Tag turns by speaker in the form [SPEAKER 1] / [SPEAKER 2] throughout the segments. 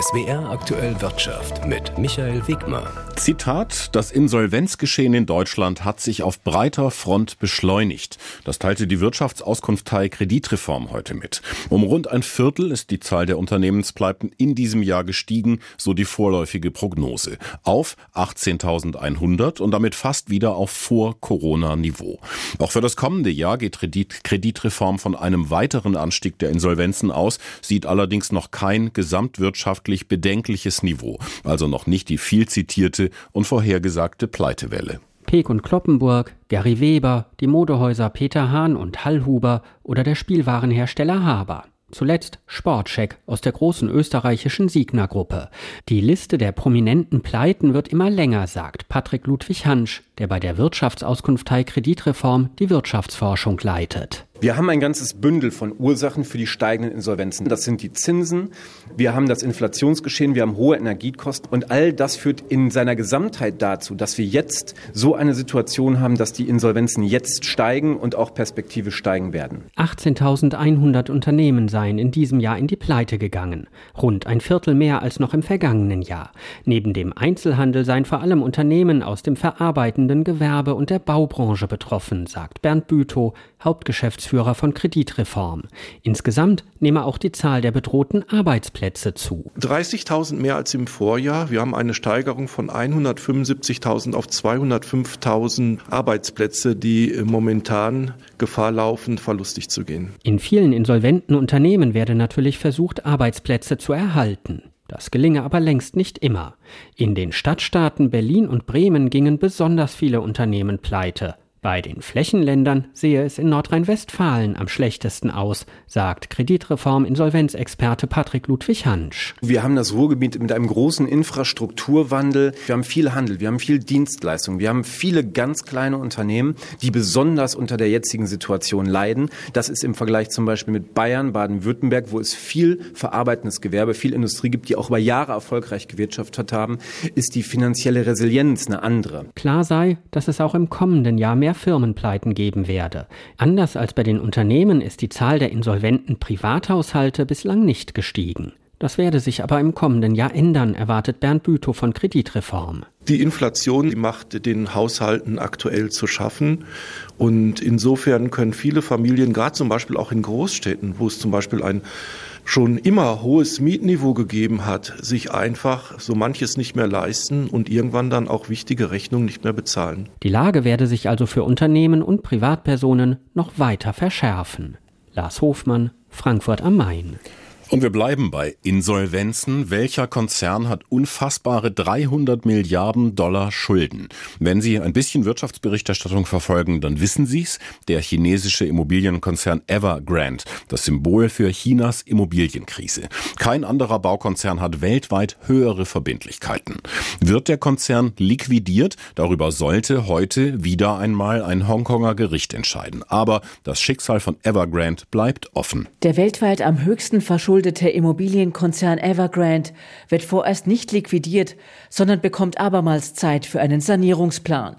[SPEAKER 1] SWR aktuell Wirtschaft mit Michael Wegmer.
[SPEAKER 2] Zitat: Das Insolvenzgeschehen in Deutschland hat sich auf breiter Front beschleunigt. Das teilte die Wirtschaftsauskunftei Kreditreform heute mit. Um rund ein Viertel ist die Zahl der Unternehmenspleiten in diesem Jahr gestiegen, so die vorläufige Prognose, auf 18.100 und damit fast wieder auf Vor-Corona-Niveau. Auch für das kommende Jahr geht Kreditreform von einem weiteren Anstieg der Insolvenzen aus, sieht allerdings noch kein gesamtwirtschaftlich bedenkliches Niveau, also noch nicht die viel zitierte und vorhergesagte Pleitewelle.
[SPEAKER 3] Peek und Kloppenburg, Gary Weber, die Modehäuser Peter Hahn und Hallhuber oder der Spielwarenhersteller Haber. Zuletzt Sportcheck aus der großen österreichischen Signa-Gruppe. Die Liste der prominenten Pleiten wird immer länger, sagt Patrick Ludwig Hansch, der bei der Wirtschaftsauskunftei Kreditreform die Wirtschaftsforschung leitet.
[SPEAKER 4] Wir haben ein ganzes Bündel von Ursachen für die steigenden Insolvenzen. Das sind die Zinsen, wir haben das Inflationsgeschehen, wir haben hohe Energiekosten und all das führt in seiner Gesamtheit dazu, dass wir jetzt so eine Situation haben, dass die Insolvenzen jetzt steigen und auch perspektivisch steigen werden.
[SPEAKER 3] 18.100 Unternehmen seien in diesem Jahr in die Pleite gegangen, rund ein Viertel mehr als noch im vergangenen Jahr. Neben dem Einzelhandel seien vor allem Unternehmen aus dem verarbeitenden Gewerbe und der Baubranche betroffen, sagt Bernd Bütow, Hauptgeschäftsführer von Kreditreform. Insgesamt nehme auch die Zahl der bedrohten Arbeitsplätze zu.
[SPEAKER 5] 30.000 mehr als im Vorjahr. Wir haben eine Steigerung von 175.000 auf 205.000 Arbeitsplätze, die momentan Gefahr laufen, verlustig zu gehen.
[SPEAKER 3] In vielen insolventen Unternehmen werde natürlich versucht, Arbeitsplätze zu erhalten. Das gelinge aber längst nicht immer. In den Stadtstaaten Berlin und Bremen gingen besonders viele Unternehmen pleite. Bei den Flächenländern sehe es in Nordrhein-Westfalen am schlechtesten aus, sagt Kreditreform-Insolvenzexperte Patrick Ludwig Hansch.
[SPEAKER 4] Wir haben das Ruhrgebiet mit einem großen Infrastrukturwandel. Wir haben viel Handel, wir haben viel Dienstleistung, wir haben viele ganz kleine Unternehmen, die besonders unter der jetzigen Situation leiden. Das ist im Vergleich zum Beispiel mit Bayern, Baden-Württemberg, wo es viel verarbeitendes Gewerbe, viel Industrie gibt, die auch über Jahre erfolgreich gewirtschaftet haben, ist die finanzielle Resilienz eine andere.
[SPEAKER 3] Klar sei, dass es auch im kommenden Jahr mehr mehr Firmenpleiten geben werde. Anders als bei den Unternehmen ist die Zahl der insolventen Privathaushalte bislang nicht gestiegen. Das werde sich aber im kommenden Jahr ändern, erwartet Bernd Bütow von Kreditreform.
[SPEAKER 5] Die Inflation die macht den Haushalten aktuell zu schaffen. Und insofern können viele Familien, gerade zum Beispiel auch in Großstädten, wo es zum Beispiel ein schon immer hohes Mietniveau gegeben hat, sich einfach so manches nicht mehr leisten und irgendwann dann auch wichtige Rechnungen nicht mehr bezahlen.
[SPEAKER 3] Die Lage werde sich also für Unternehmen und Privatpersonen noch weiter verschärfen. Lars Hofmann, Frankfurt am Main.
[SPEAKER 2] Und wir bleiben bei Insolvenzen. Welcher Konzern hat unfassbare 300 Milliarden Dollar Schulden? Wenn Sie ein bisschen Wirtschaftsberichterstattung verfolgen, dann wissen Sie es. Der chinesische Immobilienkonzern Evergrande, das Symbol für Chinas Immobilienkrise. Kein anderer Baukonzern hat weltweit höhere Verbindlichkeiten. Wird der Konzern liquidiert? Darüber sollte heute wieder einmal ein Hongkonger Gericht entscheiden. Aber das Schicksal von Evergrande bleibt offen.
[SPEAKER 6] Der weltweit am höchsten verschuldete verschuldete Immobilienkonzern Evergrande wird vorerst nicht liquidiert, sondern bekommt abermals Zeit für einen Sanierungsplan.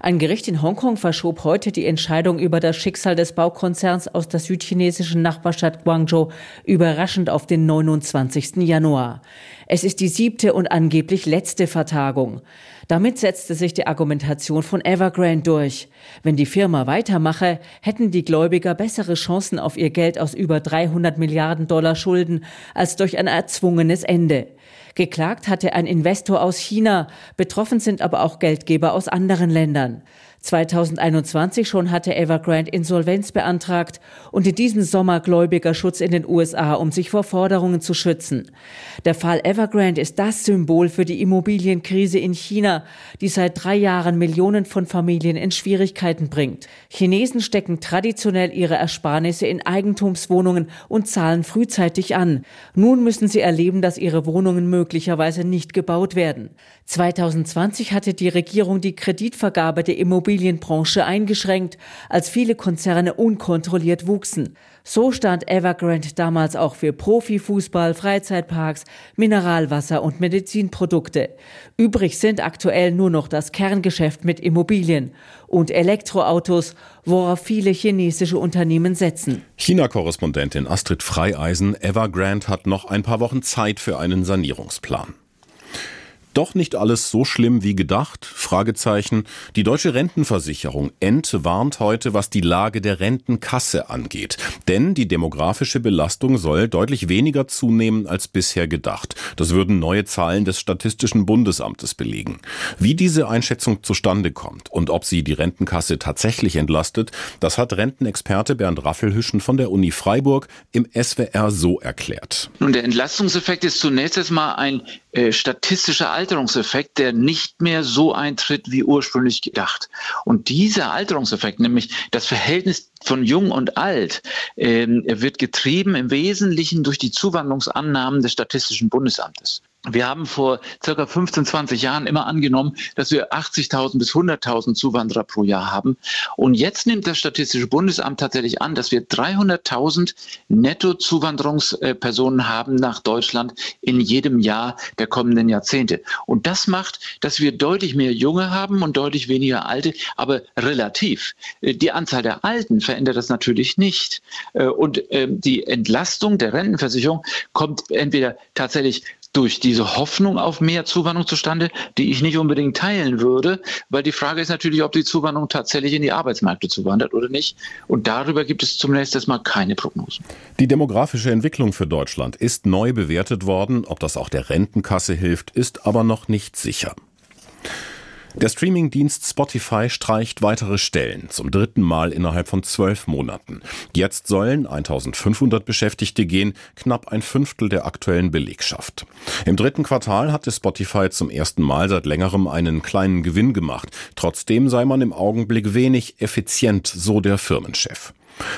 [SPEAKER 6] Ein Gericht in Hongkong verschob heute die Entscheidung über das Schicksal des Baukonzerns aus der südchinesischen Nachbarstadt Guangzhou überraschend auf den 29. Januar. Es ist die siebte und angeblich letzte Vertagung. Damit setzte sich die Argumentation von Evergrande durch. Wenn die Firma weitermache, hätten die Gläubiger bessere Chancen auf ihr Geld aus über 300 Milliarden Dollar Schulden als durch ein erzwungenes Ende. Geklagt hatte ein Investor aus China, betroffen sind aber auch Geldgeber aus anderen Ländern. 2021 schon hatte Evergrande Insolvenz beantragt und in diesem Sommer Gläubigerschutz in den USA, um sich vor Forderungen zu schützen. Der Fall Evergrande ist das Symbol für die Immobilienkrise in China, die seit drei Jahren Millionen von Familien in Schwierigkeiten bringt. Chinesen stecken traditionell ihre Ersparnisse in Eigentumswohnungen und zahlen frühzeitig an. Nun müssen sie erleben, dass ihre Wohnungen möglicherweise nicht gebaut werden. 2020 hatte die Regierung die Kreditvergabe der Immobilien Immobilienbranche eingeschränkt, als viele Konzerne unkontrolliert wuchsen. So stand Evergrande damals auch für Profifußball, Freizeitparks, Mineralwasser und Medizinprodukte. Übrig sind aktuell nur noch das Kerngeschäft mit Immobilien und Elektroautos, worauf viele chinesische Unternehmen setzen.
[SPEAKER 2] China-Korrespondentin Astrid Freieisen, Evergrande hat noch ein paar Wochen Zeit für einen Sanierungsplan. Doch nicht alles so schlimm wie gedacht? Fragezeichen. Die deutsche Rentenversicherung entwarnt heute, was die Lage der Rentenkasse angeht. Denn die demografische Belastung soll deutlich weniger zunehmen als bisher gedacht. Das würden neue Zahlen des Statistischen Bundesamtes belegen. Wie diese Einschätzung zustande kommt und ob sie die Rentenkasse tatsächlich entlastet, das hat Rentenexperte Bernd Raffelhüschen von der Uni Freiburg im SWR so erklärt.
[SPEAKER 7] Nun, der Entlastungseffekt ist zunächst einmal ein äh, statistischer Alterungseffekt, der nicht mehr so eintritt wie ursprünglich gedacht. Und dieser Alterungseffekt, nämlich das Verhältnis von Jung und Alt, äh, wird getrieben im Wesentlichen durch die Zuwanderungsannahmen des Statistischen Bundesamtes. Wir haben vor circa 15, 20 Jahren immer angenommen, dass wir 80.000 bis 100.000 Zuwanderer pro Jahr haben. Und jetzt nimmt das Statistische Bundesamt tatsächlich an, dass wir 300.000 Netto-Zuwanderungspersonen haben nach Deutschland in jedem Jahr der kommenden Jahrzehnte. Und das macht, dass wir deutlich mehr Junge haben und deutlich weniger Alte, aber relativ. Die Anzahl der Alten verändert das natürlich nicht. Und ähm, die Entlastung der Rentenversicherung kommt entweder tatsächlich durch diese Hoffnung auf mehr Zuwanderung zustande, die ich nicht unbedingt teilen würde, weil die Frage ist natürlich, ob die Zuwanderung tatsächlich in die Arbeitsmärkte zuwandert oder nicht. Und darüber gibt es zunächst erstmal keine Prognosen.
[SPEAKER 2] Die demografische Entwicklung für Deutschland ist neu bewertet worden. Ob das auch der Rentenkasse hilft, ist aber noch nicht sicher. Der Streamingdienst Spotify streicht weitere Stellen, zum dritten Mal innerhalb von zwölf Monaten. Jetzt sollen 1500 Beschäftigte gehen, knapp ein Fünftel der aktuellen Belegschaft. Im dritten Quartal hatte Spotify zum ersten Mal seit längerem einen kleinen Gewinn gemacht. Trotzdem sei man im Augenblick wenig effizient, so der Firmenchef.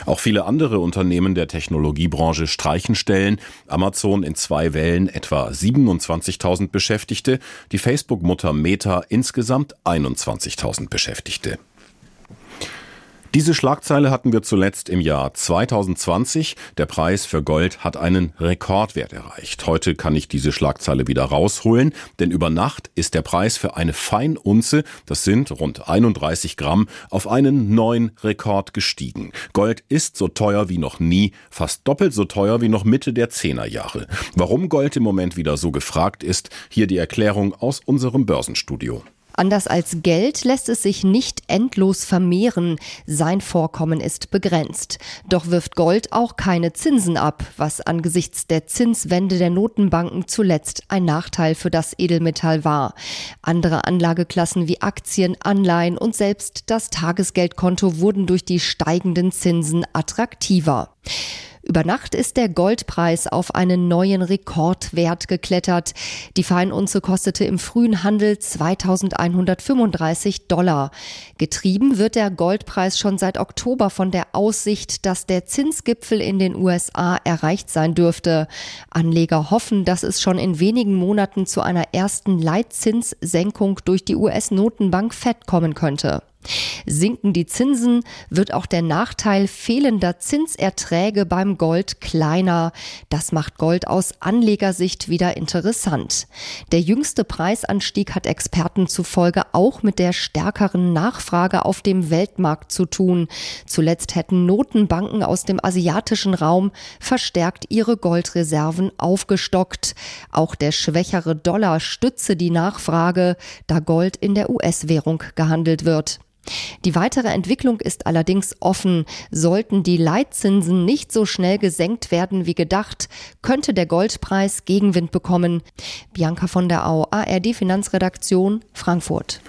[SPEAKER 2] Auch viele andere Unternehmen der Technologiebranche streichen Stellen. Amazon in zwei Wellen etwa 27.000 Beschäftigte, die Facebook-Mutter Meta insgesamt 21.000 Beschäftigte. Diese Schlagzeile hatten wir zuletzt im Jahr 2020. Der Preis für Gold hat einen Rekordwert erreicht. Heute kann ich diese Schlagzeile wieder rausholen, denn über Nacht ist der Preis für eine Feinunze, das sind rund 31 Gramm, auf einen neuen Rekord gestiegen. Gold ist so teuer wie noch nie, fast doppelt so teuer wie noch Mitte der Zehnerjahre. Warum Gold im Moment wieder so gefragt ist, hier die Erklärung aus unserem Börsenstudio.
[SPEAKER 8] Anders als Geld lässt es sich nicht endlos vermehren. Sein Vorkommen ist begrenzt. Doch wirft Gold auch keine Zinsen ab, was angesichts der Zinswende der Notenbanken zuletzt ein Nachteil für das Edelmetall war. Andere Anlageklassen wie Aktien, Anleihen und selbst das Tagesgeldkonto wurden durch die steigenden Zinsen attraktiver. Über Nacht ist der Goldpreis auf einen neuen Rekordwert geklettert. Die Feinunze kostete im frühen Handel 2135 Dollar. Getrieben wird der Goldpreis schon seit Oktober von der Aussicht, dass der Zinsgipfel in den USA erreicht sein dürfte. Anleger hoffen, dass es schon in wenigen Monaten zu einer ersten Leitzinssenkung durch die US-Notenbank Fed kommen könnte. Sinken die Zinsen, wird auch der Nachteil fehlender Zinserträge beim Gold kleiner. Das macht Gold aus Anlegersicht wieder interessant. Der jüngste Preisanstieg hat Experten zufolge auch mit der stärkeren Nachfrage auf dem Weltmarkt zu tun. Zuletzt hätten Notenbanken aus dem asiatischen Raum verstärkt ihre Goldreserven aufgestockt. Auch der schwächere Dollar stütze die Nachfrage, da Gold in der US-Währung gehandelt wird. Die weitere Entwicklung ist allerdings offen. Sollten die Leitzinsen nicht so schnell gesenkt werden wie gedacht, könnte der Goldpreis Gegenwind bekommen. Bianca von der Au, ARD Finanzredaktion, Frankfurt.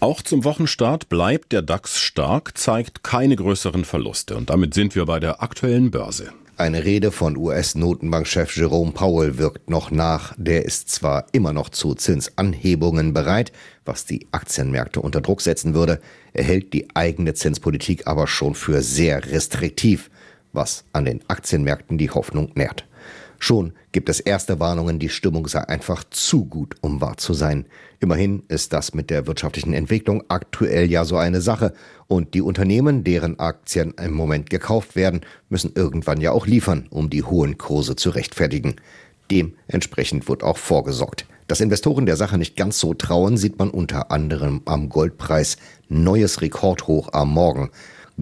[SPEAKER 2] Auch zum Wochenstart bleibt der DAX stark, zeigt keine größeren Verluste. Und damit sind wir bei der aktuellen Börse.
[SPEAKER 9] Eine Rede von US-Notenbankchef Jerome Powell wirkt noch nach. Der ist zwar immer noch zu Zinsanhebungen bereit, was die Aktienmärkte unter Druck setzen würde, er hält die eigene Zinspolitik aber schon für sehr restriktiv, was an den Aktienmärkten die Hoffnung nährt. Schon gibt es erste Warnungen, die Stimmung sei einfach zu gut, um wahr zu sein. Immerhin ist das mit der wirtschaftlichen Entwicklung aktuell ja so eine Sache. Und die Unternehmen, deren Aktien im Moment gekauft werden, müssen irgendwann ja auch liefern, um die hohen Kurse zu rechtfertigen. Dementsprechend wird auch vorgesorgt. Dass Investoren der Sache nicht ganz so trauen, sieht man unter anderem am Goldpreis. Neues Rekordhoch am Morgen.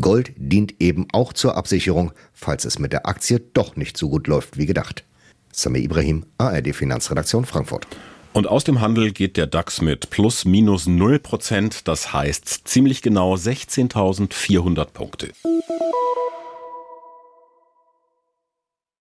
[SPEAKER 9] Gold dient eben auch zur Absicherung, falls es mit der Aktie doch nicht so gut läuft wie gedacht. Samir Ibrahim, ARD Finanzredaktion Frankfurt.
[SPEAKER 2] Und aus dem Handel geht der DAX mit plus minus 0 Prozent, das heißt ziemlich genau 16.400 Punkte.